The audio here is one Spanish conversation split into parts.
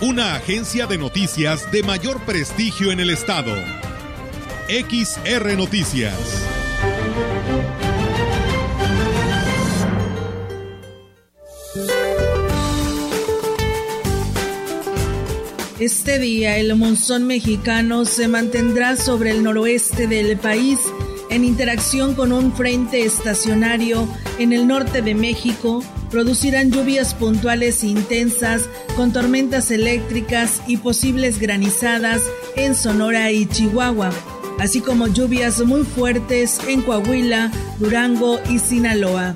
una agencia de noticias de mayor prestigio en el estado. XR Noticias. Este día el monzón mexicano se mantendrá sobre el noroeste del país en interacción con un frente estacionario en el norte de México producirán lluvias puntuales intensas con tormentas eléctricas y posibles granizadas en Sonora y Chihuahua, así como lluvias muy fuertes en Coahuila, Durango y Sinaloa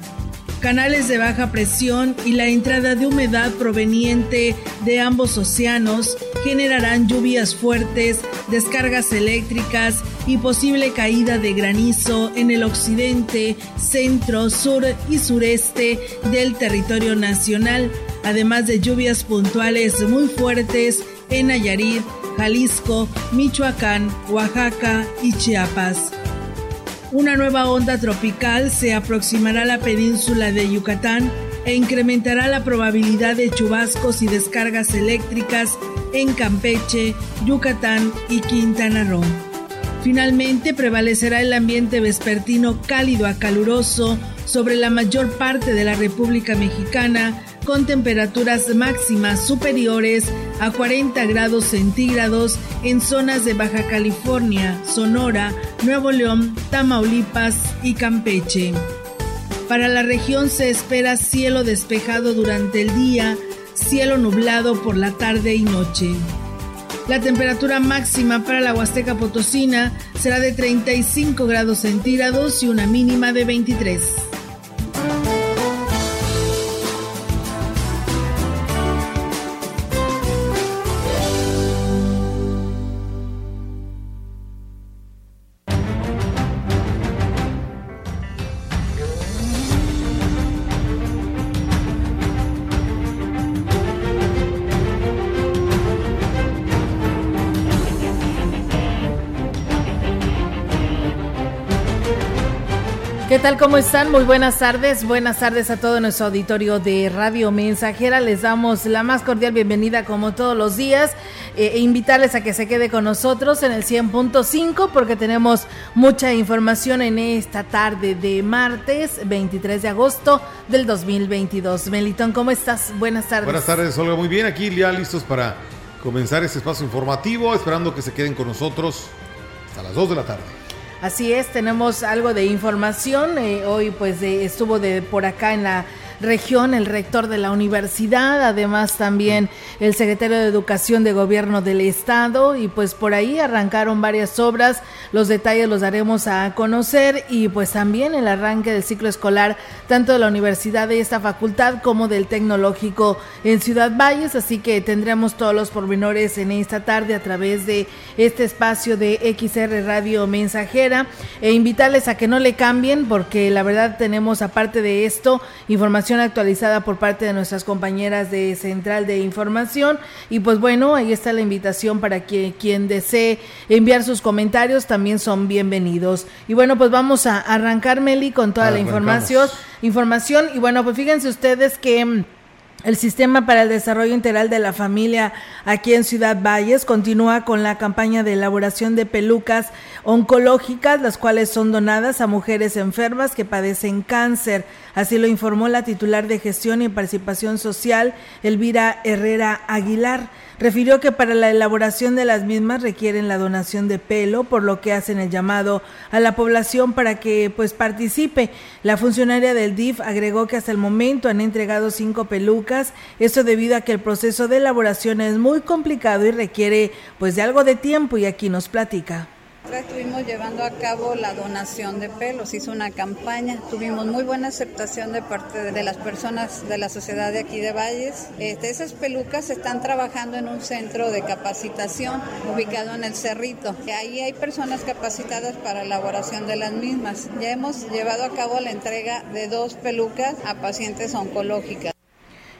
canales de baja presión y la entrada de humedad proveniente de ambos océanos generarán lluvias fuertes, descargas eléctricas y posible caída de granizo en el occidente, centro, sur y sureste del territorio nacional, además de lluvias puntuales muy fuertes en Nayarit, Jalisco, Michoacán, Oaxaca y Chiapas. Una nueva onda tropical se aproximará a la península de Yucatán e incrementará la probabilidad de chubascos y descargas eléctricas en Campeche, Yucatán y Quintana Roo. Finalmente prevalecerá el ambiente vespertino cálido a caluroso sobre la mayor parte de la República Mexicana con temperaturas máximas superiores a 40 grados centígrados en zonas de Baja California, Sonora, Nuevo León, Tamaulipas y Campeche. Para la región se espera cielo despejado durante el día, cielo nublado por la tarde y noche. La temperatura máxima para la Huasteca Potosina será de 35 grados centígrados y una mínima de 23. ¿Qué tal? ¿Cómo están? Muy buenas tardes. Buenas tardes a todo nuestro auditorio de Radio Mensajera. Les damos la más cordial bienvenida como todos los días eh, e invitarles a que se quede con nosotros en el 100.5 porque tenemos mucha información en esta tarde de martes 23 de agosto del 2022. Melitón, ¿cómo estás? Buenas tardes. Buenas tardes, Olga. Muy bien, aquí ya listos para comenzar este espacio informativo, esperando que se queden con nosotros hasta las 2 de la tarde. Así es, tenemos algo de información. Eh, hoy pues estuvo de por acá en la región, el rector de la universidad, además también el secretario de Educación de Gobierno del Estado y pues por ahí arrancaron varias obras, los detalles los daremos a conocer y pues también el arranque del ciclo escolar tanto de la universidad de esta facultad como del tecnológico en Ciudad Valles, así que tendremos todos los pormenores en esta tarde a través de este espacio de XR Radio Mensajera. E invitarles a que no le cambien porque la verdad tenemos aparte de esto información actualizada por parte de nuestras compañeras de Central de Información. Y pues bueno, ahí está la invitación para que quien desee enviar sus comentarios también son bienvenidos. Y bueno, pues vamos a arrancar, Meli, con toda la información. Información. Y bueno, pues fíjense ustedes que mm, el Sistema para el Desarrollo Integral de la Familia aquí en Ciudad Valles continúa con la campaña de elaboración de pelucas oncológicas, las cuales son donadas a mujeres enfermas que padecen cáncer. Así lo informó la titular de Gestión y Participación Social, Elvira Herrera Aguilar. Refirió que para la elaboración de las mismas requieren la donación de pelo, por lo que hacen el llamado a la población para que pues participe. La funcionaria del DIF agregó que hasta el momento han entregado cinco pelucas, esto debido a que el proceso de elaboración es muy complicado y requiere pues de algo de tiempo y aquí nos platica Estuvimos llevando a cabo la donación de pelos, hizo una campaña, tuvimos muy buena aceptación de parte de las personas de la sociedad de aquí de Valles. Este, esas pelucas están trabajando en un centro de capacitación ubicado en el Cerrito. Ahí hay personas capacitadas para elaboración de las mismas. Ya hemos llevado a cabo la entrega de dos pelucas a pacientes oncológicas.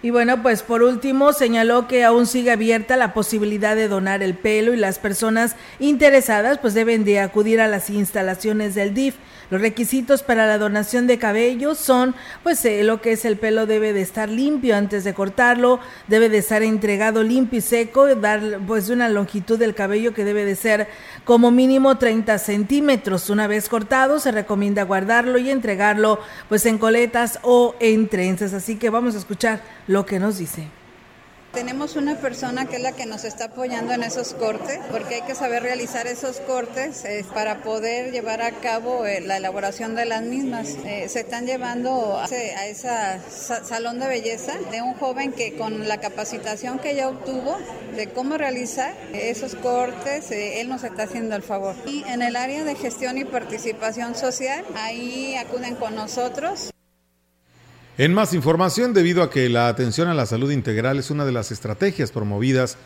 Y bueno, pues por último señaló que aún sigue abierta la posibilidad de donar el pelo y las personas interesadas pues deben de acudir a las instalaciones del DIF. Los requisitos para la donación de cabello son, pues eh, lo que es el pelo debe de estar limpio antes de cortarlo, debe de estar entregado limpio y seco, dar pues una longitud del cabello que debe de ser como mínimo 30 centímetros. Una vez cortado, se recomienda guardarlo y entregarlo pues en coletas o en trenzas. Así que vamos a escuchar lo que nos dice. Tenemos una persona que es la que nos está apoyando en esos cortes, porque hay que saber realizar esos cortes eh, para poder llevar a cabo eh, la elaboración de las mismas. Eh, se están llevando a, ese salón de belleza de un joven que con la capacitación que ya obtuvo de cómo realizar esos cortes, él nos está haciendo el favor. Y en el área de gestión y participación social, ahí acuden con nosotros. En más información, debido a que la atención a la salud integral es una de las estrategias promovidas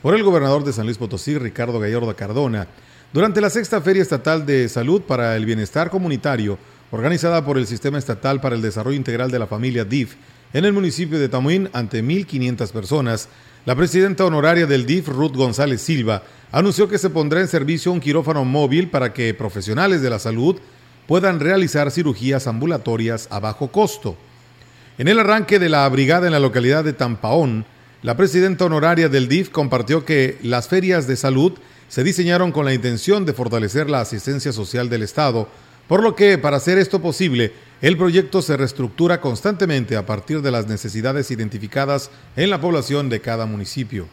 por el gobernador de San Luis Potosí, Ricardo Gallardo Cardona, durante la sexta Feria Estatal de Salud para el Bienestar Comunitario, organizada por el Sistema Estatal para el Desarrollo Integral de la Familia DIF, en el municipio de Tamuín, ante 1.500 personas, la presidenta honoraria del DIF, Ruth González Silva, anunció que se pondrá en servicio un quirófano móvil para que profesionales de la salud puedan realizar cirugías ambulatorias a bajo costo. En el arranque de la brigada en la localidad de Tampaón, la presidenta honoraria del DIF compartió que las ferias de salud se diseñaron con la intención de fortalecer la asistencia social del Estado, por lo que para hacer esto posible, el proyecto se reestructura constantemente a partir de las necesidades identificadas en la población de cada municipio.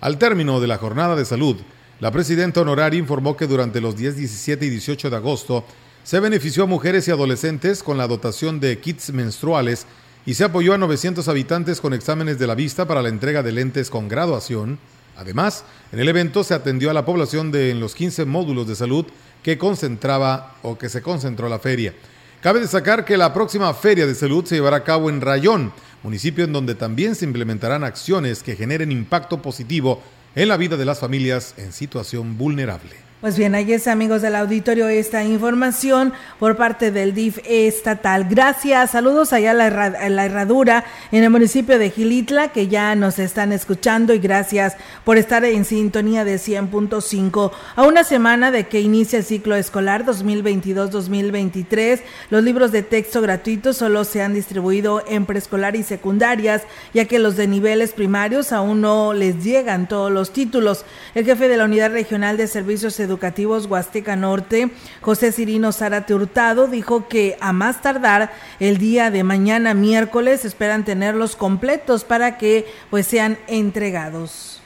Al término de la jornada de salud, la presidenta honoraria informó que durante los días 17 y 18 de agosto se benefició a mujeres y adolescentes con la dotación de kits menstruales y se apoyó a 900 habitantes con exámenes de la vista para la entrega de lentes con graduación. Además, en el evento se atendió a la población de en los 15 módulos de salud que concentraba o que se concentró la feria. Cabe destacar que la próxima feria de salud se llevará a cabo en Rayón, municipio en donde también se implementarán acciones que generen impacto positivo en la vida de las familias en situación vulnerable. Pues bien, ahí es amigos del auditorio esta información por parte del DIF estatal. Gracias, saludos allá a la, herradura en el municipio de Gilitla que ya nos están escuchando y gracias por estar en sintonía de 100.5. A una semana de que inicia el ciclo escolar 2022-2023, los libros de texto gratuitos solo se han distribuido en preescolar y secundarias, ya que los de niveles primarios aún no les llegan todos los títulos. El jefe de la Unidad Regional de Servicios Educativos Huasteca Norte, José Cirino Zárate Hurtado, dijo que a más tardar el día de mañana miércoles esperan tenerlos completos para que pues sean entregados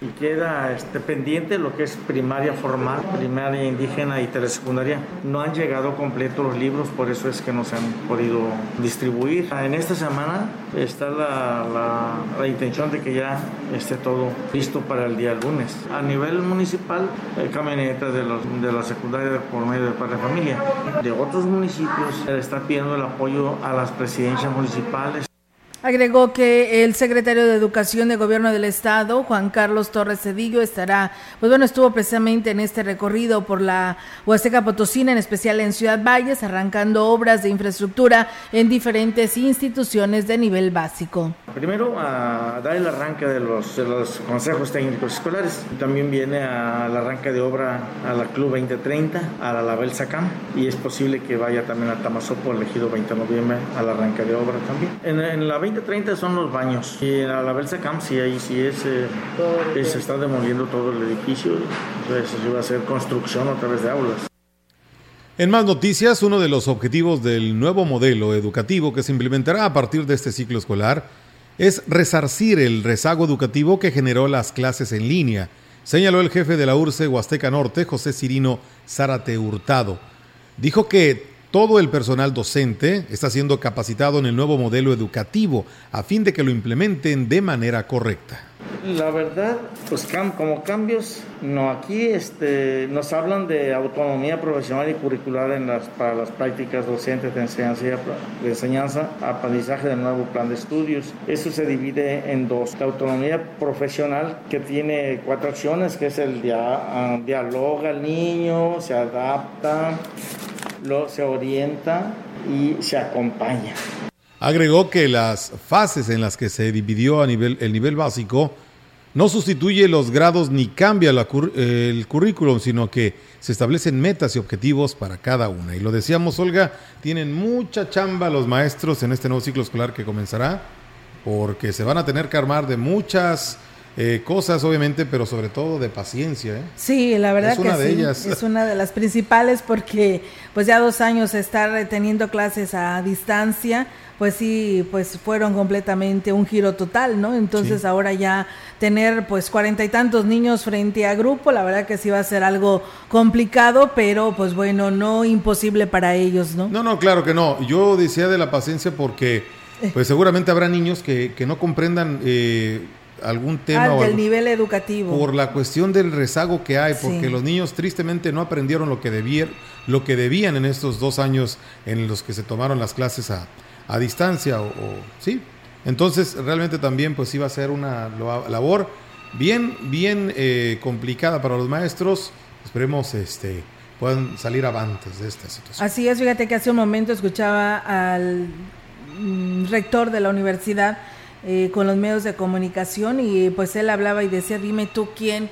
y queda este, pendiente lo que es primaria formal, primaria indígena y telesecundaria. No han llegado completos los libros, por eso es que no se han podido distribuir. En esta semana está la, la, intención de que ya esté todo listo para el día lunes. A nivel municipal, hay camionetas de, los, de la secundaria por medio de Padre Familia. De otros municipios se está pidiendo el apoyo a las presidencias municipales Agregó que el secretario de Educación de Gobierno del Estado, Juan Carlos Torres Cedillo, estará, pues bueno, estuvo precisamente en este recorrido por la Huasteca Potosina, en especial en Ciudad Valles, arrancando obras de infraestructura en diferentes instituciones de nivel básico. Primero, a dar el arranque de los, consejos técnicos escolares. También viene al arranque de obra a la Club 2030, a la Label Sacam, y es posible que vaya también a Tamazopo, elegido 20 de noviembre, al arranque de obra también. En, en la 20-30 son los baños. Y a la Belsa Camp sí, ahí sí es, eh, se está demoliendo todo el edificio. Entonces se va a hacer construcción a través de aulas. En más noticias, uno de los objetivos del nuevo modelo educativo que se implementará a partir de este ciclo escolar es resarcir el rezago educativo que generó las clases en línea, señaló el jefe de la URCE Huasteca Norte, José Cirino Zárate Hurtado. Dijo que todo el personal docente está siendo capacitado en el nuevo modelo educativo a fin de que lo implementen de manera correcta. La verdad, pues como cambios, no, aquí este, nos hablan de autonomía profesional y curricular en las, para las prácticas docentes de enseñanza, de enseñanza, aprendizaje del nuevo plan de estudios. Eso se divide en dos. La autonomía profesional que tiene cuatro acciones, que es el dia, dialoga al niño, se adapta, lo, se orienta y se acompaña. Agregó que las fases en las que se dividió a nivel, el nivel básico no sustituye los grados ni cambia el currículum, sino que se establecen metas y objetivos para cada una. Y lo decíamos, Olga, tienen mucha chamba los maestros en este nuevo ciclo escolar que comenzará, porque se van a tener que armar de muchas eh, cosas, obviamente, pero sobre todo de paciencia. ¿eh? Sí, la verdad que sí, es una de las principales porque pues ya dos años estar teniendo clases a distancia, pues sí, pues fueron completamente un giro total, ¿no? Entonces ahora ya tener pues cuarenta y tantos niños frente a grupo, la verdad que sí va a ser algo complicado, pero pues bueno, no imposible para ellos, ¿no? No, no, claro que no. Yo decía de la paciencia porque eh. pues seguramente habrá niños que, que no comprendan eh, algún tema. Ah, del nivel educativo. Por la cuestión del rezago que hay, porque los niños tristemente no aprendieron lo que, debían, lo que debían en estos dos años en los que se tomaron las clases a, a distancia. O, sí. Entonces, realmente también pues iba a ser una labor bien, bien eh, complicada para los maestros. Esperemos este puedan salir avantes de esta situación. Así es, fíjate que hace un momento escuchaba al mm, rector de la universidad eh, con los medios de comunicación y pues él hablaba y decía, dime tú quién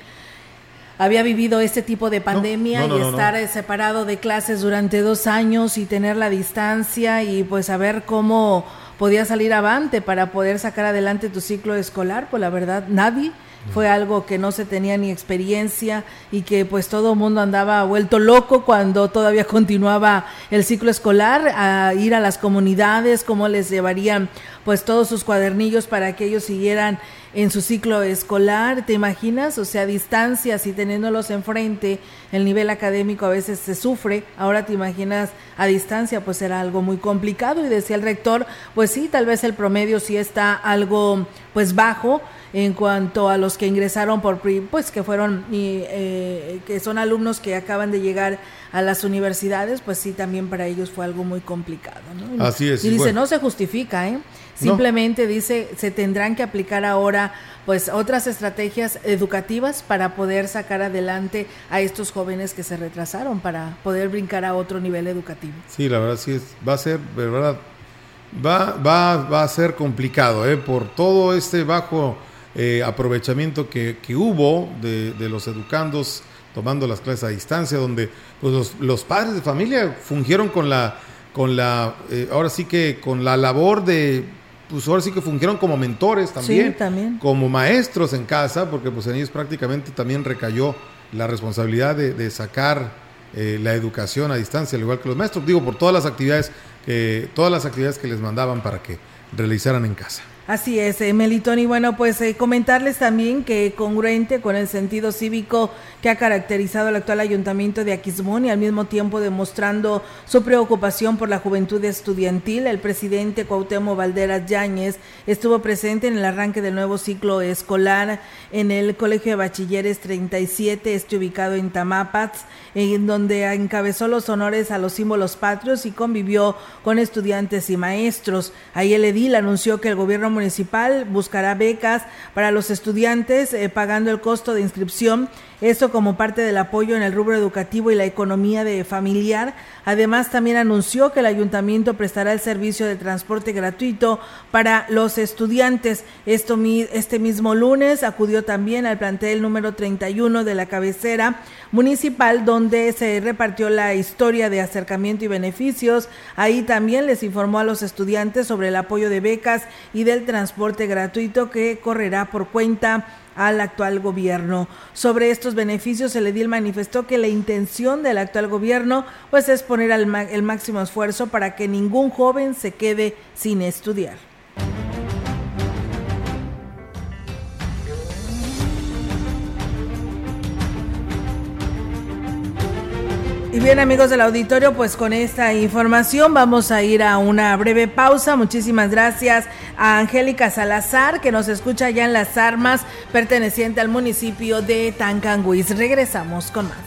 había vivido este tipo de pandemia y estar eh, separado de clases durante dos años y tener la distancia y pues saber cómo podía salir avante para poder sacar adelante tu ciclo escolar, pues la verdad nadie fue algo que no se tenía ni experiencia y que pues todo el mundo andaba vuelto loco cuando todavía continuaba el ciclo escolar, a ir a las comunidades, cómo les llevarían pues todos sus cuadernillos para que ellos siguieran en su ciclo escolar, ¿te imaginas? O sea, distancias y teniéndolos enfrente, el nivel académico a veces se sufre, ahora te imaginas a distancia, pues era algo muy complicado. Y decía el rector, pues sí, tal vez el promedio sí está algo pues bajo, en cuanto a los que ingresaron por pues que fueron eh, que son alumnos que acaban de llegar a las universidades pues sí también para ellos fue algo muy complicado ¿no? así es y dice no se justifica ¿eh? simplemente dice se tendrán que aplicar ahora pues otras estrategias educativas para poder sacar adelante a estos jóvenes que se retrasaron para poder brincar a otro nivel educativo sí la verdad sí es va a ser verdad va va va a ser complicado ¿eh? por todo este bajo eh, aprovechamiento que, que hubo de, de, los educandos tomando las clases a distancia, donde pues, los, los padres de familia fungieron con la, con la eh, ahora sí que con la labor de, pues ahora sí que fungieron como mentores también, también. como maestros en casa, porque pues en ellos prácticamente también recayó la responsabilidad de, de sacar eh, la educación a distancia, al igual que los maestros, digo, por todas las actividades, que todas las actividades que les mandaban para que realizaran en casa. Así es, eh, Melitón. Bueno, pues eh, comentarles también que congruente con el sentido cívico que ha caracterizado el actual ayuntamiento de Aquismón y al mismo tiempo demostrando su preocupación por la juventud estudiantil, el presidente Cuauhtémoc Valderas Yáñez estuvo presente en el arranque del nuevo ciclo escolar en el Colegio de Bachilleres 37, este ubicado en Tamapats, en donde encabezó los honores a los símbolos patrios y convivió con estudiantes y maestros. Ahí el edil anunció que el gobierno municipal buscará becas para los estudiantes eh, pagando el costo de inscripción, esto como parte del apoyo en el rubro educativo y la economía de familiar. Además, también anunció que el ayuntamiento prestará el servicio de transporte gratuito para los estudiantes. Esto, este mismo lunes acudió también al plantel número 31 de la cabecera municipal, donde se repartió la historia de acercamiento y beneficios. Ahí también les informó a los estudiantes sobre el apoyo de becas y del transporte gratuito que correrá por cuenta al actual gobierno. Sobre estos beneficios, el edil manifestó que la intención del actual gobierno pues es poner el máximo esfuerzo para que ningún joven se quede sin estudiar. Y bien amigos del auditorio, pues con esta información vamos a ir a una breve pausa. Muchísimas gracias a Angélica Salazar, que nos escucha ya en Las Armas, perteneciente al municipio de Tancanguis. Regresamos con más.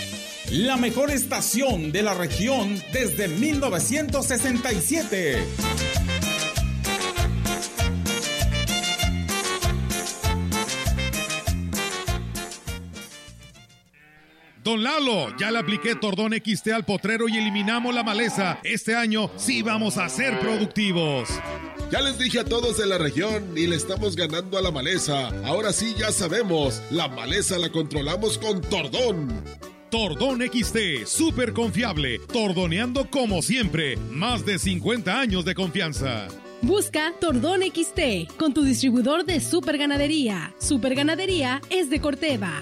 la mejor estación de la región desde 1967. Don Lalo, ya le apliqué Tordón XT al potrero y eliminamos la maleza. Este año sí vamos a ser productivos. Ya les dije a todos de la región y le estamos ganando a la maleza. Ahora sí ya sabemos, la maleza la controlamos con Tordón. Tordón XT, súper confiable, tordoneando como siempre, más de 50 años de confianza. Busca Tordón XT con tu distribuidor de Super Ganadería. Super Ganadería es de Corteva.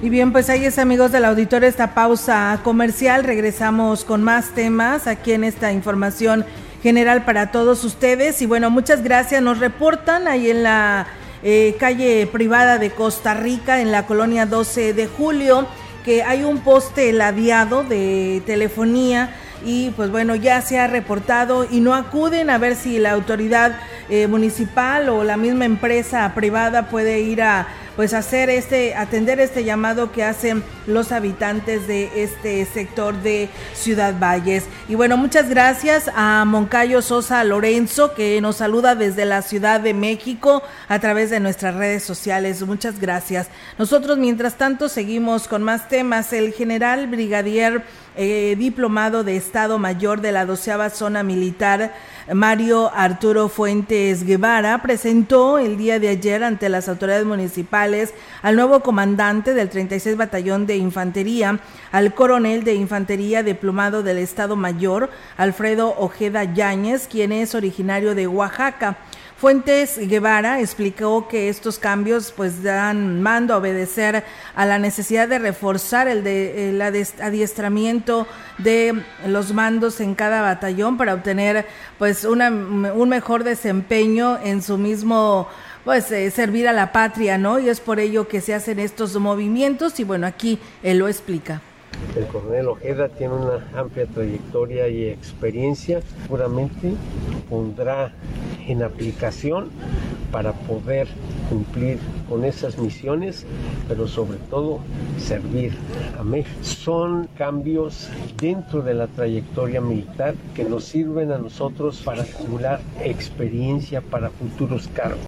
Y bien, pues ahí es amigos del auditorio esta pausa comercial. Regresamos con más temas aquí en esta información general para todos ustedes. Y bueno, muchas gracias. Nos reportan ahí en la eh, calle privada de Costa Rica, en la colonia 12 de julio, que hay un poste ladeado de telefonía y pues bueno, ya se ha reportado y no acuden a ver si la autoridad eh, municipal o la misma empresa privada puede ir a pues hacer este, atender este llamado que hacen los habitantes de este sector de Ciudad Valles. Y bueno, muchas gracias a Moncayo Sosa Lorenzo, que nos saluda desde la Ciudad de México a través de nuestras redes sociales. Muchas gracias. Nosotros, mientras tanto, seguimos con más temas. El general brigadier eh, diplomado de Estado Mayor de la doceava zona militar, Mario Arturo Fuentes Guevara, presentó el día de ayer ante las autoridades municipales al nuevo comandante del 36 Batallón de Infantería, al coronel de Infantería diplomado del Estado Mayor, Alfredo Ojeda Yáñez, quien es originario de Oaxaca. Fuentes Guevara explicó que estos cambios pues dan mando a obedecer a la necesidad de reforzar el, de, el adiestramiento de los mandos en cada batallón para obtener pues una, un mejor desempeño en su mismo pues eh, servir a la patria, ¿no? Y es por ello que se hacen estos movimientos y bueno, aquí él lo explica. El coronel Ojeda tiene una amplia trayectoria y experiencia, seguramente pondrá en aplicación para poder cumplir con esas misiones, pero sobre todo servir a México. Son cambios dentro de la trayectoria militar que nos sirven a nosotros para acumular experiencia para futuros cargos.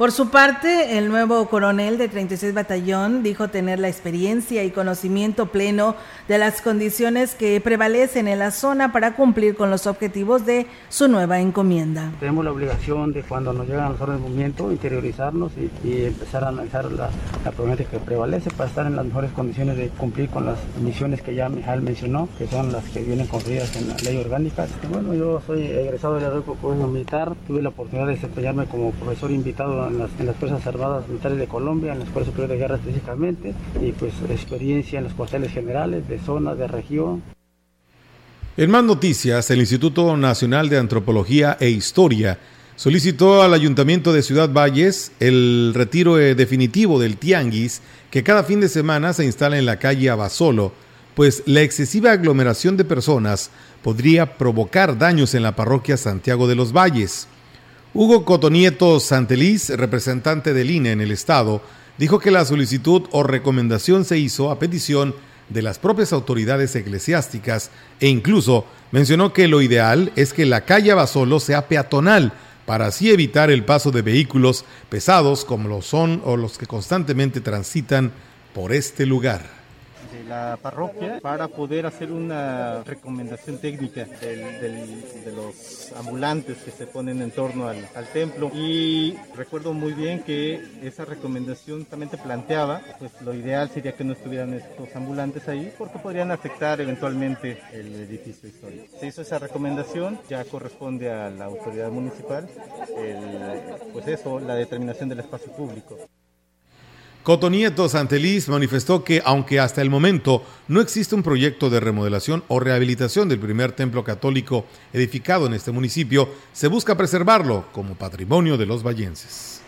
Por su parte, el nuevo coronel de 36 Batallón dijo tener la experiencia y conocimiento pleno de las condiciones que prevalecen en la zona para cumplir con los objetivos de su nueva encomienda. Tenemos la obligación de cuando nos llegan los órdenes de movimiento, interiorizarnos y, empezar a analizar la, la problemática que prevalece para estar en las mejores condiciones de cumplir con las misiones que ya Mijal mencionó, que son las que vienen conferidas en la ley orgánica. Bueno, yo soy egresado del Arroyo Militar, tuve la oportunidad de desempeñarme como profesor invitado en las, Fuerzas Armadas Militares de Colombia, en la Escuela Superior de Guerra específicamente, y pues experiencia en los cuarteles generales de zona, de región. En más noticias, el Instituto Nacional de Antropología e Historia solicitó al Ayuntamiento de Ciudad Valles el retiro eh, definitivo del tianguis que cada fin de semana se instala en la calle Abasolo, pues la excesiva aglomeración de personas podría provocar daños en la parroquia Santiago de los Valles. Hugo Cotonieto Santeliz, representante del INE en el Estado, dijo que la solicitud o recomendación se hizo a petición de las propias autoridades eclesiásticas e incluso mencionó que lo ideal es que la calle Basolo sea peatonal para así evitar el paso de vehículos pesados como lo son o los que constantemente transitan por este lugar la parroquia para poder hacer una recomendación técnica de los ambulantes que se ponen en torno al, templo. Y recuerdo muy bien que esa recomendación también planteaba, pues lo ideal sería que no estuvieran estos ambulantes ahí porque podrían afectar eventualmente el edificio histórico. Se hizo esa recomendación, ya corresponde a la autoridad municipal, pues eso, la determinación del espacio público. Cotonieto Santeliz manifestó que, aunque hasta el momento no existe un proyecto de remodelación o rehabilitación del primer templo católico edificado en este municipio, se busca preservarlo como patrimonio de los vallenses.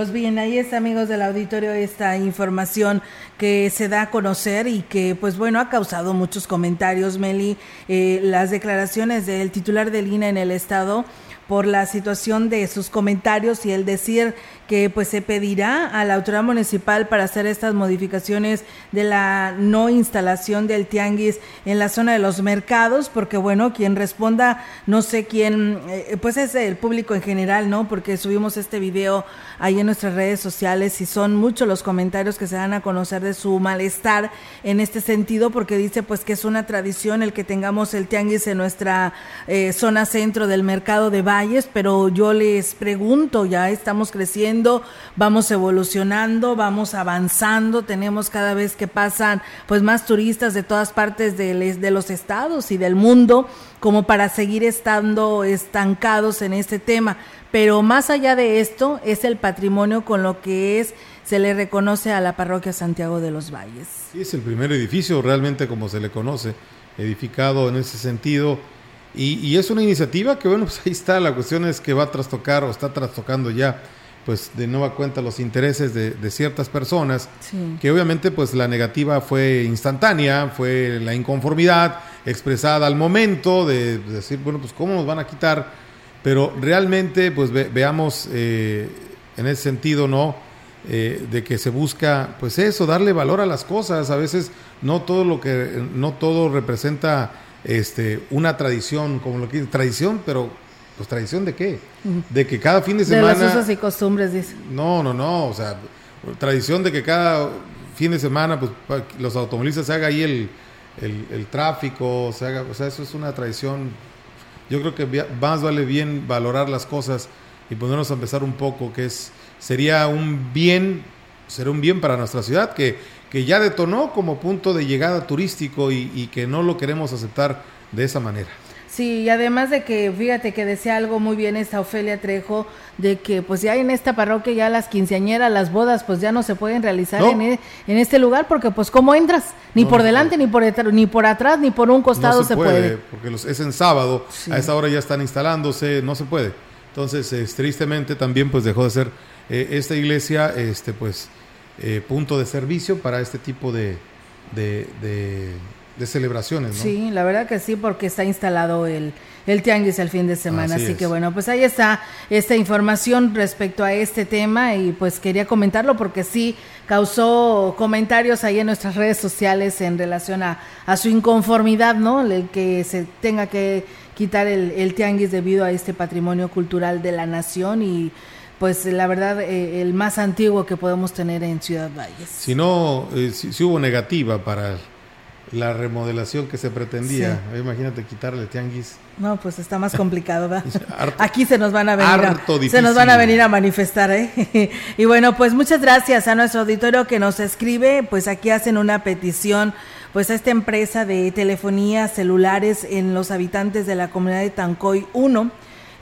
Pues bien, ahí está, amigos del auditorio, esta información que se da a conocer y que, pues bueno, ha causado muchos comentarios, Meli. Eh, las declaraciones del titular del INA en el Estado por la situación de sus comentarios y el decir que pues se pedirá a la autoridad municipal para hacer estas modificaciones de la no instalación del tianguis en la zona de los mercados, porque bueno, quien responda, no sé quién, eh, pues es el público en general, ¿no? Porque subimos este video ahí en nuestras redes sociales y son muchos los comentarios que se dan a conocer de su malestar en este sentido, porque dice pues que es una tradición el que tengamos el tianguis en nuestra eh, zona centro del mercado de Valles, pero yo les pregunto, ya estamos creciendo, vamos evolucionando, vamos avanzando, tenemos cada vez que pasan pues más turistas de todas partes de, de los estados y del mundo como para seguir estando estancados en este tema. Pero más allá de esto es el patrimonio con lo que es se le reconoce a la parroquia Santiago de los Valles. Sí, es el primer edificio realmente como se le conoce, edificado en ese sentido. Y, y, es una iniciativa que, bueno, pues ahí está, la cuestión es que va a trastocar o está trastocando ya pues de nueva cuenta los intereses de, ciertas personas, que obviamente pues la negativa fue instantánea, fue la inconformidad expresada al momento de, decir, bueno, pues cómo nos van a quitar, pero realmente pues veamos eh, en ese sentido, ¿no? Eh, de que se busca, pues eso, darle valor a las cosas, a veces no todo lo que, no todo representa este, una tradición, como lo que tradición, pero pues tradición de qué? De que cada fin de semana... De los usos y costumbres, dice. No, no, no, o sea, tradición de que cada fin de semana pues los automovilistas se haga ahí el, el, tráfico, se haga, o sea, eso es una tradición. Yo creo que más vale bien valorar las cosas y ponernos a empezar un poco, que es sería un bien, sería un bien para nuestra ciudad que, que ya detonó como punto de llegada turístico y, y que no lo queremos aceptar de esa manera. Sí, y además de que, fíjate que decía algo muy bien esta Ofelia Trejo, de que pues ya en esta parroquia ya las quinceañeras, las bodas, pues ya no se pueden realizar en, e, en, este lugar, porque pues ¿cómo entras? Ni por delante, ni por, ni por atrás, ni por un costado se, puede, Porque los, es en sábado, a esa hora ya están instalándose, no se puede. Entonces, tristemente también pues dejó de ser eh, esta iglesia, este pues, eh, punto de servicio para este tipo de, de de celebraciones, ¿no? Sí, la verdad que sí, porque está instalado el, el tianguis el fin de semana. Así, que bueno, pues ahí está esta información respecto a este tema y pues quería comentarlo porque sí causó comentarios ahí en nuestras redes sociales en relación a, a su inconformidad, ¿no? El que se tenga que quitar el, el tianguis debido a este patrimonio cultural de la nación y pues la verdad eh, el más antiguo que podemos tener en Ciudad Valles. Si no, eh, si, hubo negativa para la remodelación que se pretendía, imagínate quitarle tianguis. No, pues está más complicado, ¿verdad? Aquí se nos van a venir a, se nos van a venir a manifestar, ¿eh? y bueno, pues muchas gracias a nuestro auditorio que nos escribe, pues aquí hacen una petición pues a esta empresa de telefonía celulares en los habitantes de la comunidad de Tancoy 1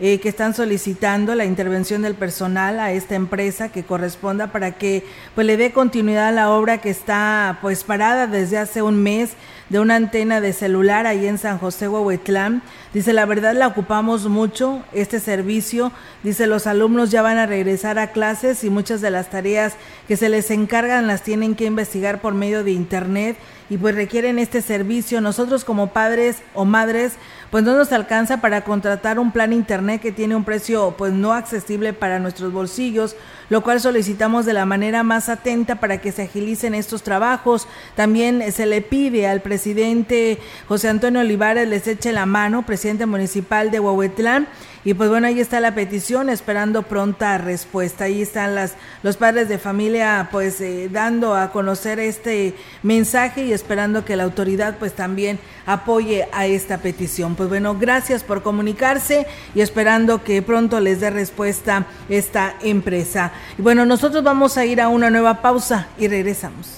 eh, que están solicitando la intervención del personal a esta empresa que corresponda para que pues le dé continuidad a la obra que está pues parada desde hace un mes de una antena de celular ahí en San José Huehuetlán. Dice, la verdad la ocupamos mucho, este servicio. Dice, los alumnos ya van a regresar a clases y muchas de las tareas que se les encargan las tienen que investigar por medio de Internet y pues requieren este servicio. Nosotros como padres o madres pues no nos alcanza para contratar un plan internet que tiene un precio pues no accesible para nuestros bolsillos, lo cual solicitamos de la manera más atenta para que se agilicen estos trabajos. También se le pide al presidente José Antonio Olivares les eche la mano, presidente municipal de Huehuetlán, y pues bueno, ahí está la petición, esperando pronta respuesta. Ahí están las, los padres de familia pues eh, dando a conocer este mensaje y esperando que la autoridad pues también apoye a esta petición. Pues bueno, gracias por comunicarse y esperando que pronto les dé respuesta esta empresa. Y bueno, nosotros vamos a ir a una nueva pausa y regresamos.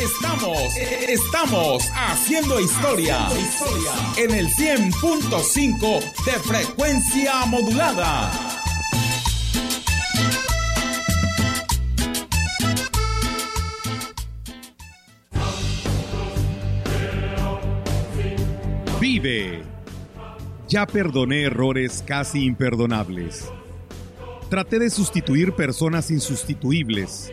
Estamos, estamos haciendo historia, en el 100.5 de frecuencia modulada. Vive. Ya perdoné errores casi imperdonables. Traté de sustituir personas insustituibles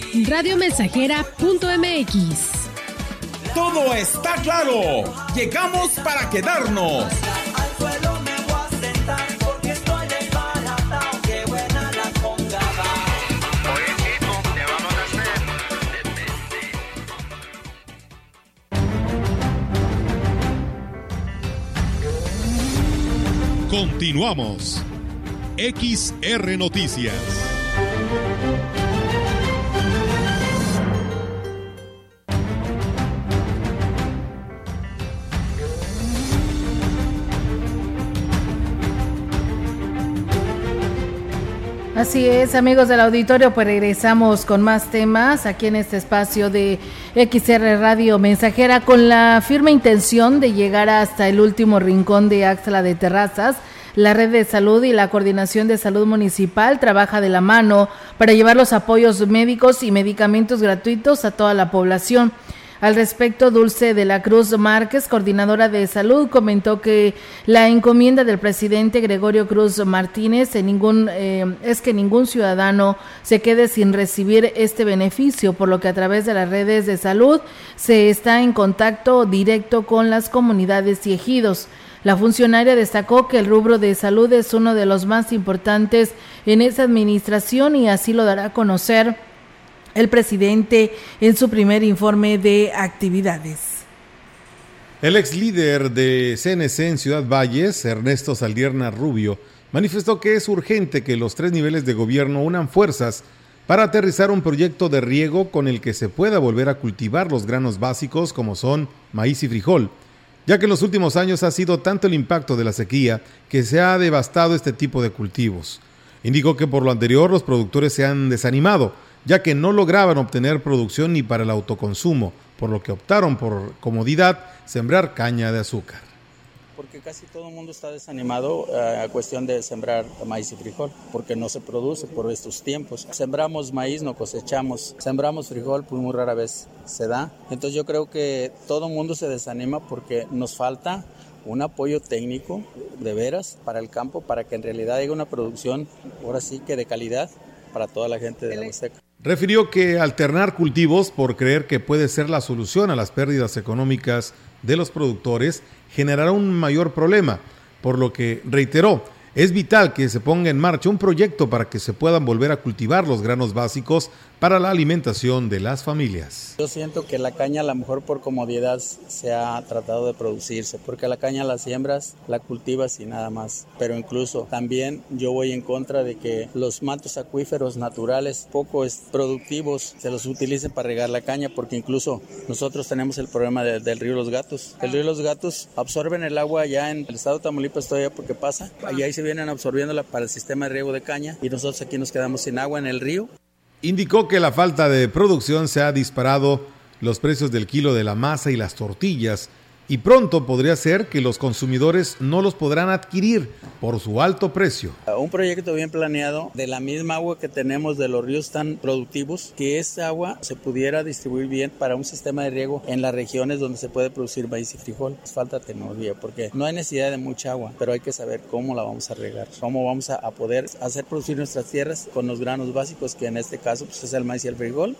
radiomensajera.mx. Todo está claro. Llegamos para quedarnos. Continuamos. XR Noticias. Así es, amigos del auditorio, pues regresamos con más temas aquí en este espacio de XR Radio Mensajera con la firme intención de llegar hasta el último rincón de Axla de Terrazas. La red de salud y la coordinación de salud municipal trabaja de la mano para llevar los apoyos médicos y medicamentos gratuitos a toda la población. Al respecto, Dulce de la Cruz Márquez, coordinadora de salud, comentó que la encomienda del presidente Gregorio Cruz Martínez eh, es que ningún ciudadano se quede sin recibir este beneficio, por lo que a través de las redes de salud se está en contacto directo con las comunidades y ejidos. La funcionaria destacó que el rubro de salud es uno de los más importantes en esa administración y así lo dará a conocer el presidente en su primer informe de actividades. El ex líder de CNC en Ciudad Valles, Ernesto Saldierna Rubio, manifestó que es urgente que los tres niveles de gobierno unan fuerzas para aterrizar un proyecto de riego con el que se pueda volver a cultivar los granos básicos como son maíz y frijol, ya que en los últimos años ha sido tanto el impacto de la sequía que se ha devastado este tipo de cultivos. Indicó que por lo anterior los productores se han desanimado, ya que no lograban obtener producción ni para el autoconsumo, por lo que optaron por comodidad sembrar caña de azúcar. Porque casi todo el mundo está desanimado eh, a cuestión de sembrar maíz y frijol, porque no se produce por estos tiempos. Sembramos maíz, no cosechamos. Sembramos frijol, pues muy rara vez se da. Entonces yo creo que todo el mundo se desanima porque nos falta un apoyo técnico de veras para el campo, para que en realidad haya una producción, ahora sí que de calidad para toda la gente de la Huasteca. Refirió que alternar cultivos por creer que puede ser la solución a las pérdidas económicas de los productores generará un mayor problema, por lo que reiteró es vital que se ponga en marcha un proyecto para que se puedan volver a cultivar los granos básicos para la alimentación de las familias. Yo siento que la caña a lo mejor por comodidad se ha tratado de producirse, porque la caña la siembras, la cultivas y nada más. Pero incluso también yo voy en contra de que los mantos acuíferos naturales poco productivos se los utilicen para regar la caña, porque incluso nosotros tenemos el problema del río Los Gatos. El río Los Gatos absorben el agua allá en el estado de Tamaulipas todavía porque pasa, allá ahí se vienen absorbiéndola para el sistema de riego de caña y nosotros aquí nos quedamos sin agua en el río. Indicó que la falta de producción se ha disparado los precios del kilo de la masa y las tortillas y pronto podría ser que los consumidores no los podrán adquirir por su alto precio. Un proyecto bien planeado de la misma agua que tenemos de los ríos tan productivos, que esta agua se pudiera distribuir bien para un sistema de riego en las regiones donde se puede producir maíz y frijol. Falta tecnología porque no hay necesidad de mucha agua, pero hay que saber cómo la vamos a regar, cómo vamos a, poder hacer producir nuestras tierras con los granos básicos que en este caso pues, es el maíz y el frijol.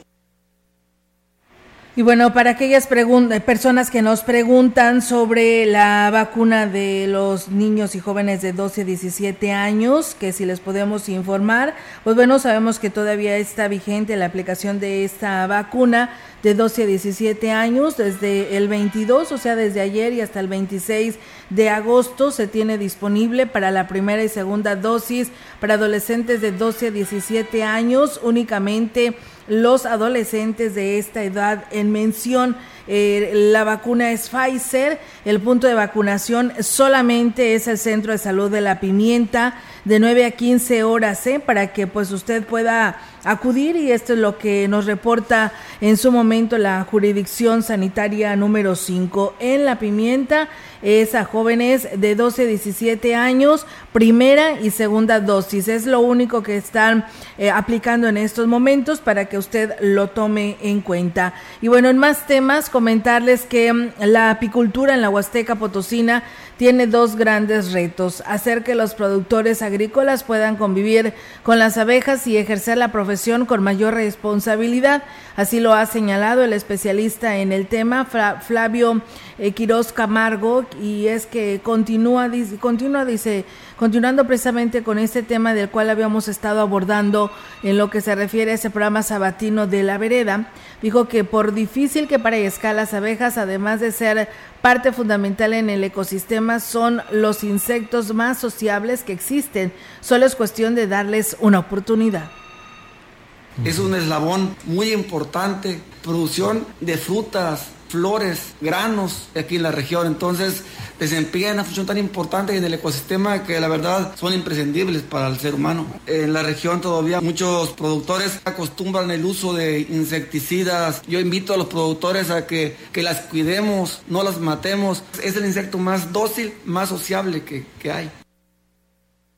Y bueno, para aquellas personas que nos preguntan sobre la vacuna de los niños y jóvenes de 12 a 17 años, que si les podemos informar, pues bueno, sabemos que todavía está vigente la aplicación de esta vacuna de 12 a 17 años desde el 22, o sea, desde ayer y hasta el 26 de agosto se tiene disponible para la primera y segunda dosis para adolescentes de 12 a 17 años únicamente los adolescentes de esta edad en mención. Eh, la vacuna es Pfizer, el punto de vacunación solamente es el Centro de Salud de la Pimienta de 9 a 15 horas, ¿eh? para que pues usted pueda acudir y esto es lo que nos reporta en su momento la jurisdicción sanitaria número 5 en La Pimienta es a jóvenes de 12 a 17 años, primera y segunda dosis. Es lo único que están eh, aplicando en estos momentos para que usted lo tome en cuenta. Y bueno, en más temas, comentarles que mm, la apicultura en la Huasteca Potosina tiene dos grandes retos, hacer que los productores agrícolas puedan convivir con las abejas y ejercer la profesión con mayor responsabilidad. Así lo ha señalado el especialista en el tema, Flavio eh, Quiroz Camargo, y es que continúa, continúa, dice, continuando precisamente con este tema del cual habíamos estado abordando en lo que se refiere a ese programa sabatino de la vereda, dijo que por difícil que parezca, las abejas, además de ser parte fundamental en el ecosistema, son los insectos más sociables que existen. Solo es cuestión de darles una oportunidad. Es un eslabón muy importante, producción de frutas, flores, granos aquí en la región. Entonces desempeñan una función tan importante en el ecosistema que la verdad son imprescindibles para el ser humano. En la región todavía muchos productores acostumbran el uso de insecticidas. Yo invito a los productores a que, que las cuidemos, no las matemos. Es el insecto más dócil, más sociable que, que hay.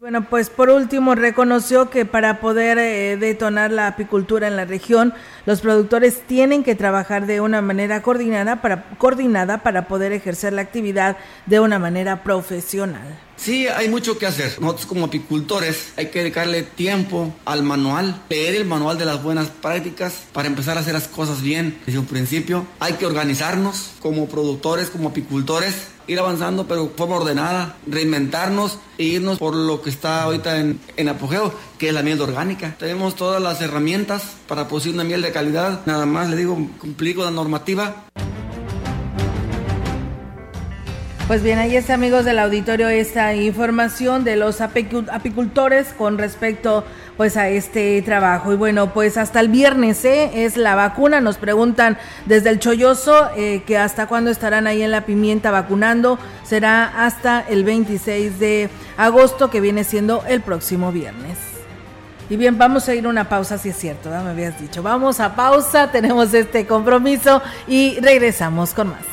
Bueno, pues por último reconoció que para poder eh, detonar la apicultura en la región, los productores tienen que trabajar de una manera coordinada para, coordinada para poder ejercer la actividad de una manera profesional. Sí, hay mucho que hacer. Nosotros como apicultores hay que dedicarle tiempo al manual, leer el manual de las buenas prácticas para empezar a hacer las cosas bien desde un principio. Hay que organizarnos como productores, como apicultores, ir avanzando pero forma ordenada, reinventarnos e irnos por lo que está ahorita en, en apogeo, que es la miel orgánica. Tenemos todas las herramientas para producir una miel de calidad. Nada más le digo, cumplir con la normativa. Pues bien, ahí está amigos del auditorio esta información de los apicultores con respecto pues a este trabajo. Y bueno, pues hasta el viernes ¿eh? es la vacuna. Nos preguntan desde el Cholloso eh, que hasta cuándo estarán ahí en la pimienta vacunando. Será hasta el 26 de agosto que viene siendo el próximo viernes. Y bien, vamos a ir a una pausa, si es cierto, me habías dicho. Vamos a pausa, tenemos este compromiso y regresamos con más.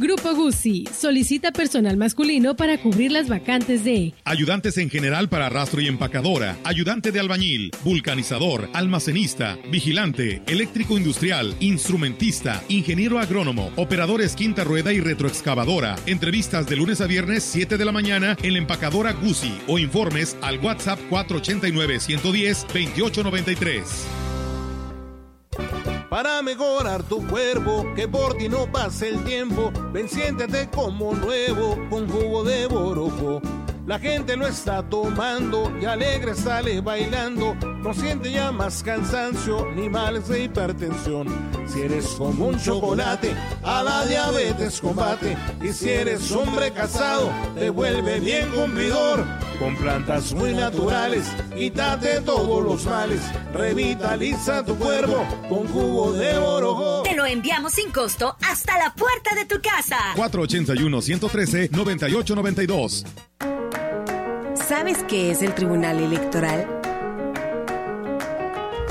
Grupo Guzzi solicita personal masculino para cubrir las vacantes de ayudantes en general para rastro y empacadora, ayudante de albañil, vulcanizador, almacenista, vigilante, eléctrico industrial, instrumentista, ingeniero agrónomo, operadores quinta rueda y retroexcavadora. Entrevistas de lunes a viernes 7 de la mañana en la empacadora Guzzi o informes al WhatsApp 489 110 2893 para mejorar tu cuerpo, que por ti no pase el tiempo. Ven, siéntete como nuevo con jugo de borojo. La gente lo está tomando y alegre sale bailando. No siente ya más cansancio ni males de hipertensión. Si eres como un chocolate, a la diabetes combate. Y si eres hombre casado, te vuelve bien vigor. Con plantas muy naturales, quítate todos los males. Revitaliza tu cuerpo con jugo de oro. Lo enviamos sin costo hasta la puerta de tu casa. 481-113-9892. ¿Sabes qué es el Tribunal Electoral?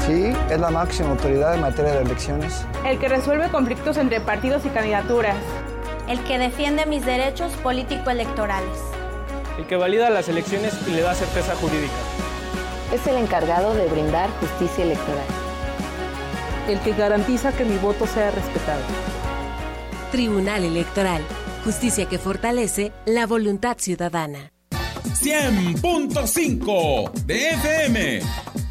Sí, es la máxima autoridad en materia de elecciones. El que resuelve conflictos entre partidos y candidaturas. El que defiende mis derechos político-electorales. El que valida las elecciones y le da certeza jurídica. Es el encargado de brindar justicia electoral. El que garantiza que mi voto sea respetado. Tribunal Electoral. Justicia que fortalece la voluntad ciudadana. 100.5 de FM.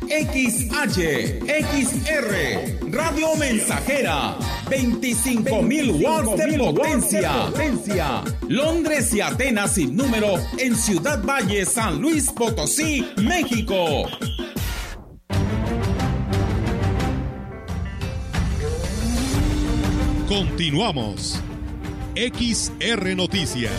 XH, XR, Radio Mensajera, 25.000 watts de potencia. Londres y Atenas sin número en Ciudad Valle, San Luis Potosí, México. Continuamos. XR Noticias.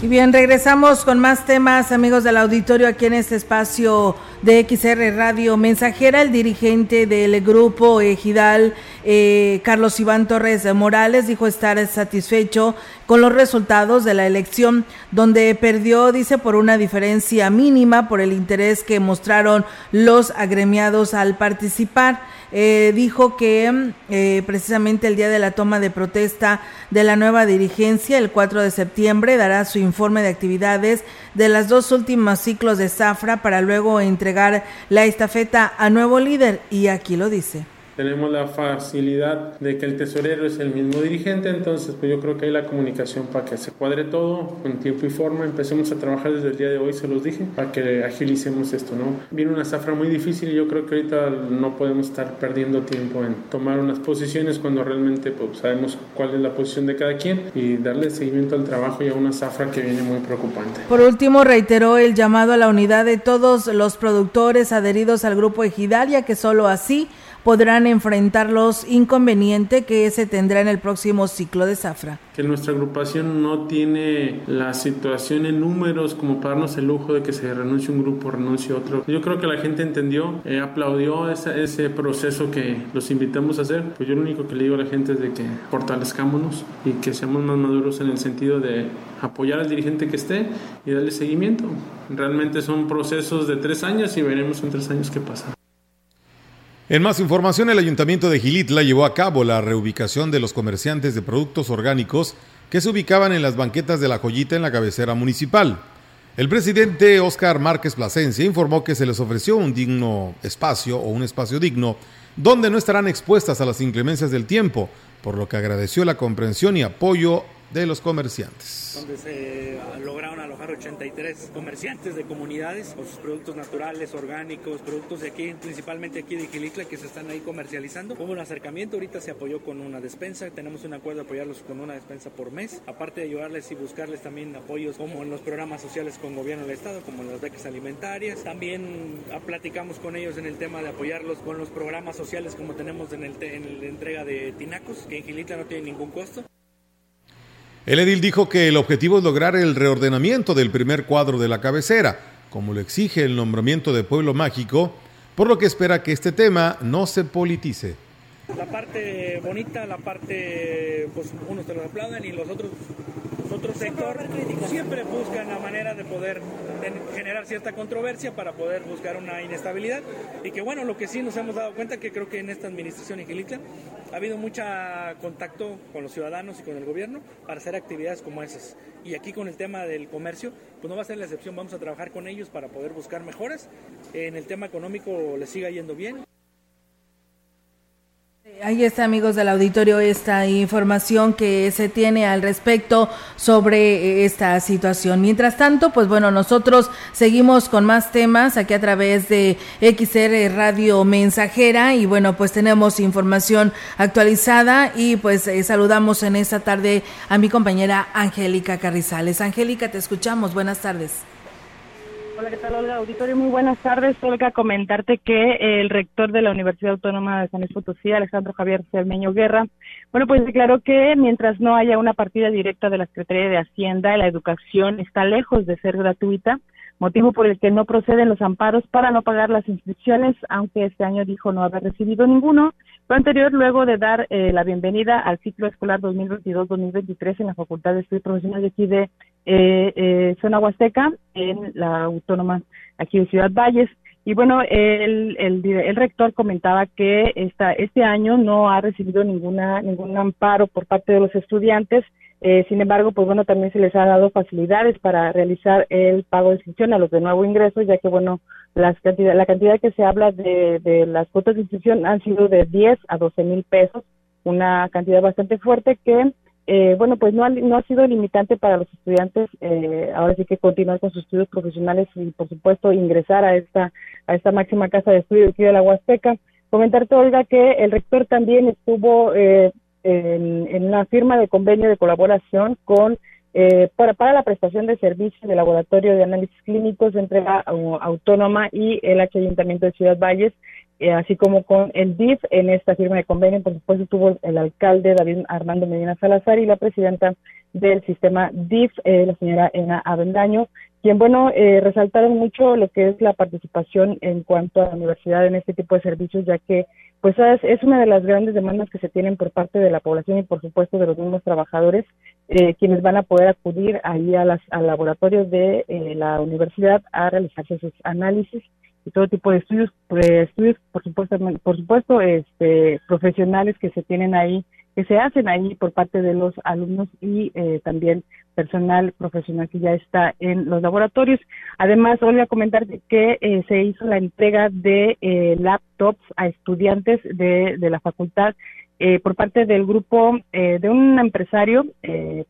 Y bien, regresamos con más temas, amigos del auditorio, aquí en este espacio de XR Radio Mensajera. El dirigente del grupo Ejidal, eh, Carlos Iván Torres Morales, dijo estar satisfecho con los resultados de la elección, donde perdió, dice, por una diferencia mínima por el interés que mostraron los agremiados al participar. Eh, dijo que eh, precisamente el día de la toma de protesta de la nueva dirigencia, el 4 de septiembre, dará su informe de actividades de las dos últimos ciclos de Zafra para luego entregar la estafeta a nuevo líder y aquí lo dice tenemos la facilidad de que el tesorero es el mismo dirigente, entonces pues yo creo que hay la comunicación para que se cuadre todo en tiempo y forma, empecemos a trabajar desde el día de hoy, se los dije, para que agilicemos esto, ¿no? Viene una zafra muy difícil y yo creo que ahorita no podemos estar perdiendo tiempo en tomar unas posiciones cuando realmente pues, sabemos cuál es la posición de cada quien y darle seguimiento al trabajo y a una zafra que viene muy preocupante. Por último, reiteró el llamado a la unidad de todos los productores adheridos al grupo Ejidal, ya que solo así podrán enfrentar los inconvenientes que se tendrá en el próximo ciclo de zafra. Que nuestra agrupación no tiene la situación en números como para darnos el lujo de que se renuncie un grupo, renuncie otro. Yo creo que la gente entendió, eh, aplaudió ese proceso que los invitamos a hacer. Pues yo lo único que le digo a la gente es de que fortalezcámonos y que seamos más maduros en el sentido de apoyar al dirigente que esté y darle seguimiento. Realmente son procesos de tres años y veremos en tres años qué pasa. En más información, el Ayuntamiento de Gilitla llevó a cabo la reubicación de los comerciantes de productos orgánicos que se ubicaban en las banquetas de la joyita en la cabecera municipal. El presidente Óscar Márquez Plasencia informó que se les ofreció un digno espacio o un espacio digno donde no estarán expuestas a las inclemencias del tiempo, por lo que agradeció la comprensión y apoyo de los comerciantes. Se 83 comerciantes de comunidades con sus productos naturales, orgánicos, productos de aquí, principalmente aquí de Quilicla, que se están ahí comercializando. Hubo un acercamiento, ahorita se apoyó con una despensa, tenemos un acuerdo de apoyarlos con una despensa por mes, aparte de ayudarles y buscarles también apoyos como en los programas sociales con gobierno del Estado, como en las becas alimentarias. También platicamos con ellos en el tema de apoyarlos con los programas sociales como tenemos en, el, en la entrega de tinacos, que en Gilitla no tiene ningún costo. El edil dijo que el objetivo es lograr el reordenamiento del primer cuadro de la cabecera, como lo exige el nombramiento de Pueblo Mágico, por lo que espera que este tema no se politice. La parte bonita, la parte, pues unos te lo aplauden y los otros Otro sector siempre busca la manera de poder generar cierta controversia para poder buscar una inestabilidad y que bueno, lo que sí nos hemos dado cuenta que creo que en esta administración en ha habido mucho contacto con los ciudadanos y con el gobierno para hacer actividades como esas. Y aquí con el tema del comercio, pues no va a ser la excepción, vamos a trabajar con ellos para poder buscar mejoras. En el tema económico les siga yendo bien. Ahí está, amigos del auditorio, esta información que se tiene al respecto sobre eh, esta situación. Mientras tanto, pues bueno, nosotros seguimos con más temas aquí a través de XR Radio Mensajera y bueno, pues tenemos información actualizada y pues eh, saludamos en esta tarde a mi compañera Angélica Carrizales. Angélica, te escuchamos. Buenas tardes. Hola, ¿qué tal, Olga? Auditorio, muy buenas tardes. Olga, comentarte que el rector de la Universidad Autónoma de San Luis Potosí, Alejandro Javier Cermeño Guerra, bueno, pues declaró que mientras no haya una partida directa de la Secretaría de Hacienda, la educación está lejos de ser gratuita motivo por el que no proceden los amparos para no pagar las inscripciones, aunque este año dijo no haber recibido ninguno. Lo anterior luego de dar eh, la bienvenida al ciclo escolar 2022-2023 en la Facultad de Estudios Profesionales de aquí de eh, eh, Zona Huasteca, en la Autónoma aquí de Ciudad Valles. Y bueno, el, el, el, rector comentaba que esta, este año no ha recibido ninguna ningún amparo por parte de los estudiantes eh, sin embargo, pues bueno, también se les ha dado facilidades para realizar el pago de inscripción a los de nuevo ingreso, ya que bueno, las cantidad, la cantidad que se habla de, de las cuotas de inscripción han sido de 10 a 12 mil pesos, una cantidad bastante fuerte que, eh, bueno, pues no ha, no ha sido limitante para los estudiantes, eh, ahora sí que continuar con sus estudios profesionales y, por supuesto, ingresar a esta, a esta máxima casa de estudio aquí de la Huasteca. Comentarte, Olga, que el rector también estuvo eh, en, una firma de convenio de colaboración con eh, para, para la prestación de servicios de laboratorio de análisis clínicos entre la autónoma y el Ayuntamiento de Ciudad Valles, eh, así como con el DIF en esta firma de convenio. Por supuesto, estuvo el alcalde David Armando Medina Salazar y la presidenta del sistema DIF, eh, la señora Ena Avendaño, quien, bueno, resaltaron mucho lo que es la participación en cuanto a la universidad en este tipo de servicios, ya que pues es, una de las grandes demandas que se tienen por parte de la población y por supuesto de los mismos trabajadores, eh, quienes van a poder acudir ahí a las, al laboratorio de eh, la universidad a realizarse sus análisis todo tipo de estudios, estudios por supuesto, por supuesto, este, profesionales que se tienen ahí que se hacen ahí por parte de los alumnos y eh, también personal profesional que ya está en los laboratorios. Además, voy a comentar que eh, se hizo la entrega de eh, laptops a estudiantes de, de la facultad por parte del grupo de un empresario,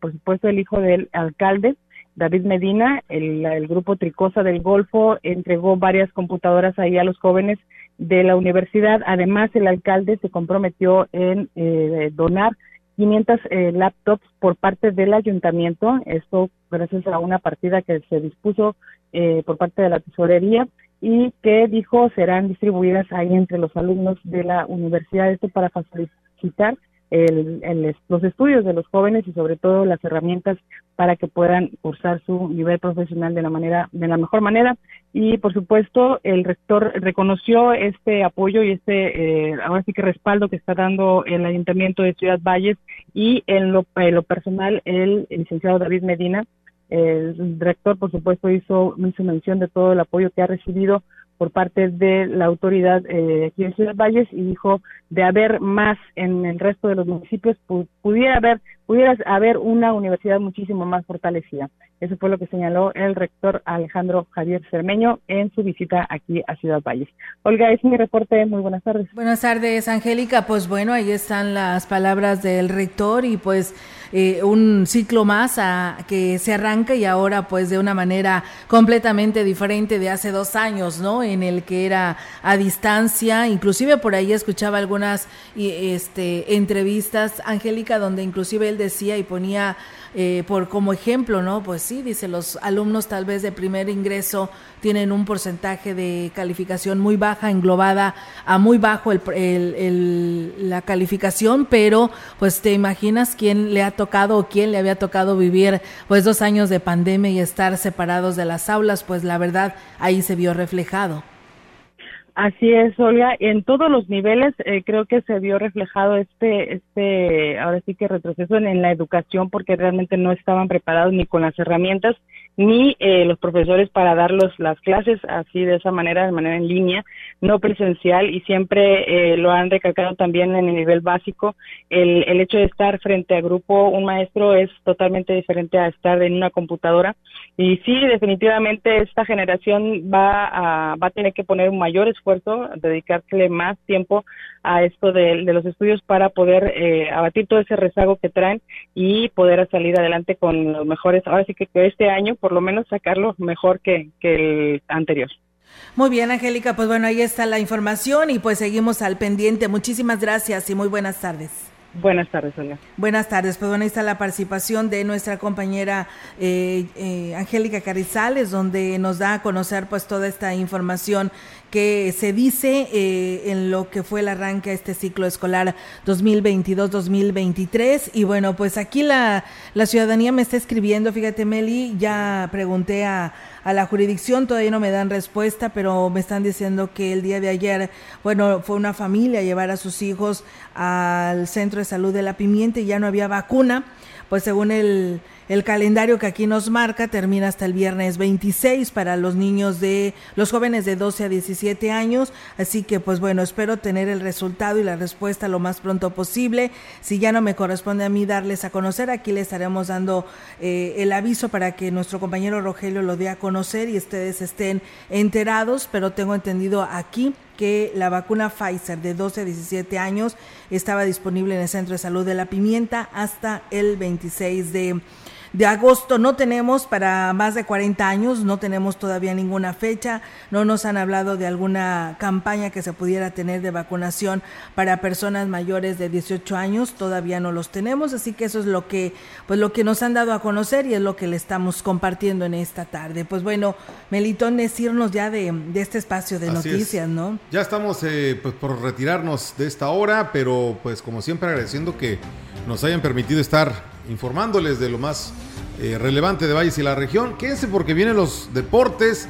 por supuesto el hijo del alcalde, David Medina, el, grupo Tricosa del Golfo entregó varias computadoras ahí a los jóvenes de la universidad. Además, el alcalde se comprometió en eh, donar 500 eh, laptops por parte del ayuntamiento, esto gracias a una partida que se dispuso eh, por parte de la tesorería y que dijo serán distribuidas ahí entre los alumnos de la universidad, esto para facilitar el, los estudios de los jóvenes y sobre todo las herramientas para que puedan cursar su nivel profesional de la manera de la mejor manera. Y por supuesto el rector reconoció este apoyo y este eh, ahora sí que respaldo que está dando el ayuntamiento de Ciudad Valles y en lo, en lo personal el, licenciado David Medina. El rector por supuesto hizo, hizo mención de todo el apoyo que ha recibido por parte de la autoridad eh, aquí en Ciudad Valles y dijo de haber más en el resto de los municipios pudiera haber pudiera haber una universidad muchísimo más fortalecida. Eso fue lo que señaló el rector Alejandro Javier Cermeño en su visita aquí a Ciudad Valles. Olga, es mi reporte. Muy buenas tardes. Buenas tardes, Angélica. Pues bueno, ahí están las palabras del rector y pues eh, un ciclo más a, que se arranca y ahora pues de una manera completamente diferente de hace dos años, ¿no? En el que era a distancia, inclusive por ahí escuchaba algunas este, entrevistas, Angélica, donde inclusive él decía y ponía eh, por como ejemplo, ¿no? Pues sí, dice, los alumnos tal vez de primer ingreso tienen un porcentaje de calificación muy baja, englobada a muy bajo el, la calificación, pero pues te imaginas quién le ha tocado o quién le había tocado vivir pues dos años de pandemia y estar separados de las aulas, pues la verdad ahí se vio reflejado. Así es, Olga. En todos los niveles eh, creo que se vio reflejado este, este, ahora sí que retroceso en, la educación porque realmente no estaban preparados ni con las herramientas ni eh, los profesores para dar las clases así de esa manera, de manera en línea, no presencial y siempre eh, lo han recalcado también en el nivel básico. El, el hecho de estar frente a grupo, un maestro es totalmente diferente a estar en una computadora y sí, definitivamente esta generación va a, va a tener que poner un mayor esfuerzo, dedicarle más tiempo a esto de, los estudios para poder eh, abatir todo ese rezago que traen y poder salir adelante con los mejores, ahora sí que, este año por lo menos sacarlo mejor que, que el anterior. Muy bien, Angélica, pues bueno, ahí está la información y pues seguimos al pendiente. Muchísimas gracias y muy buenas tardes. Buenas tardes, Olga. Buenas tardes. Pues bueno, ahí está la participación de nuestra compañera eh, eh, Angélica Carizales, donde nos da a conocer pues toda esta información que se dice eh, en lo que fue el arranque a este ciclo escolar 2022-2023. Y bueno, pues aquí la, la ciudadanía me está escribiendo, fíjate Meli, ya pregunté a, a la jurisdicción, todavía no me dan respuesta, pero me están diciendo que el día de ayer, bueno, fue una familia llevar a sus hijos al centro de salud de la pimienta y ya no había vacuna, pues según el el calendario que aquí nos marca termina hasta el viernes 26 para los niños de los jóvenes de 12 a 17 años, así que pues bueno, espero tener el resultado y la respuesta lo más pronto posible. Si ya no me corresponde a mí darles a conocer, aquí le estaremos dando eh, el aviso para que nuestro compañero Rogelio lo dé a conocer y ustedes estén enterados, pero tengo entendido aquí que la vacuna Pfizer de 12 a 17 años estaba disponible en el Centro de Salud de la Pimienta hasta el 26 de de agosto no tenemos para más de 40 años, no tenemos todavía ninguna fecha, no nos han hablado de alguna campaña que se pudiera tener de vacunación para personas mayores de 18 años, todavía no los tenemos, así que eso es lo que pues lo que nos han dado a conocer y es lo que le estamos compartiendo en esta tarde. Pues bueno, Melitón, es irnos ya de, este espacio de noticias, ¿no? Ya estamos eh, pues por retirarnos de esta hora, pero pues como siempre agradeciendo que nos hayan permitido estar informándoles de lo más eh, relevante de Valles y la región. Quédense porque vienen los deportes.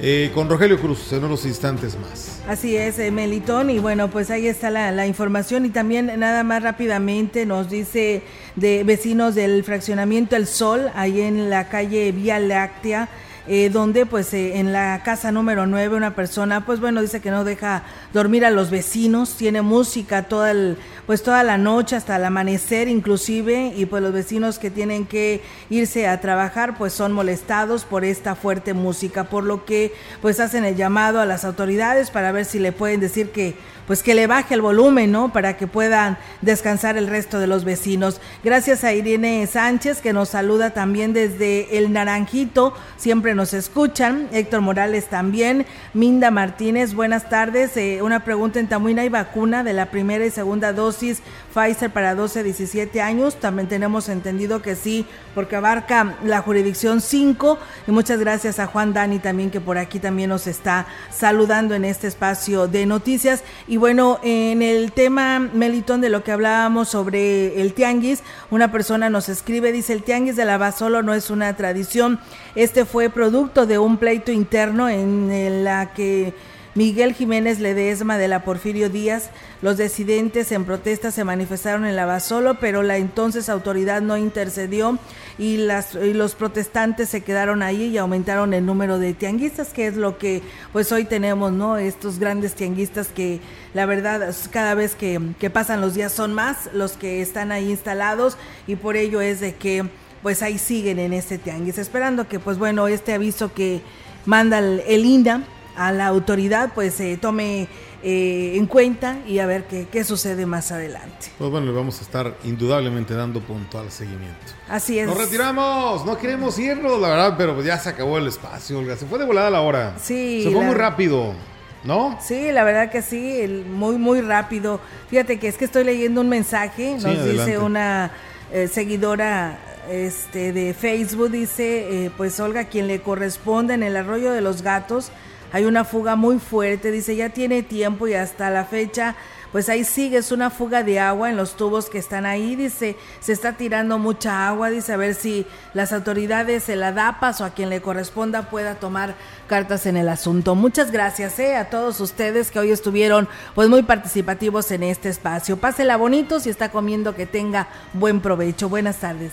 Eh, con Rogelio Cruz en unos instantes más. Así es, eh, Melitón, y bueno, pues ahí está la, la, información y también nada más rápidamente nos dice de vecinos del fraccionamiento El Sol, ahí en la calle Vía Láctea, eh, donde pues eh, en la casa número 9 una persona pues bueno dice que no deja dormir a los vecinos, tiene música toda el, pues toda la noche hasta el amanecer inclusive y pues los vecinos que tienen que irse a trabajar pues son molestados por esta fuerte música, por lo que pues hacen el llamado a las autoridades para ver si le pueden decir que pues que le baje el volumen, ¿no? Para que puedan descansar el resto de los vecinos. Gracias a Irene Sánchez que nos saluda también desde el Naranjito, siempre nos escuchan. Héctor Morales también. Minda Martínez, buenas tardes. Eh, una pregunta en Tamuina y vacuna de la primera y segunda dosis Pfizer para 12 a 17 años. También tenemos entendido que sí, porque abarca la jurisdicción 5. Y muchas gracias a Juan Dani también que por aquí también nos está saludando en este espacio de noticias. Y bueno, en el tema, Melitón, de lo que hablábamos sobre el tianguis, una persona nos escribe, dice, el tianguis de la Basolo no es una tradición, este fue producto de un pleito interno en la que Miguel Jiménez Ledesma de la Porfirio Díaz. Los disidentes en protesta se manifestaron en Lavasolo, pero la entonces autoridad no intercedió y, los protestantes se quedaron ahí y aumentaron el número de tianguistas, que es lo que pues hoy tenemos, ¿no? Estos grandes tianguistas que la verdad cada vez que, que pasan los días son más los que están ahí instalados y por ello es de que pues ahí siguen en este tianguis, esperando que pues bueno, este aviso que manda el, el INDA a la autoridad pues se tome eh, en cuenta y a ver qué, qué, sucede más adelante. Pues bueno, le vamos a estar indudablemente dando puntual seguimiento. Así es. Nos retiramos, no queremos irnos, la verdad, pero ya se acabó el espacio, Olga. Se fue de volada la hora. Sí. Se fue muy rápido. ¿No? Sí, la verdad que sí, muy, muy rápido. Fíjate que es que estoy leyendo un mensaje, nos dice una eh, seguidora este, de Facebook, dice, eh, pues Olga, quien le corresponde en el arroyo de los gatos, hay una fuga muy fuerte, dice, ya tiene tiempo y hasta la fecha pues ahí sigue, es una fuga de agua en los tubos que están ahí, dice, se está tirando mucha agua, dice, a ver si las autoridades, el ADAPAS o a quien le corresponda pueda tomar cartas en el asunto. Muchas gracias eh, a todos ustedes que hoy estuvieron pues muy participativos en este espacio. Pásela bonito, si está comiendo que tenga buen provecho. Buenas tardes.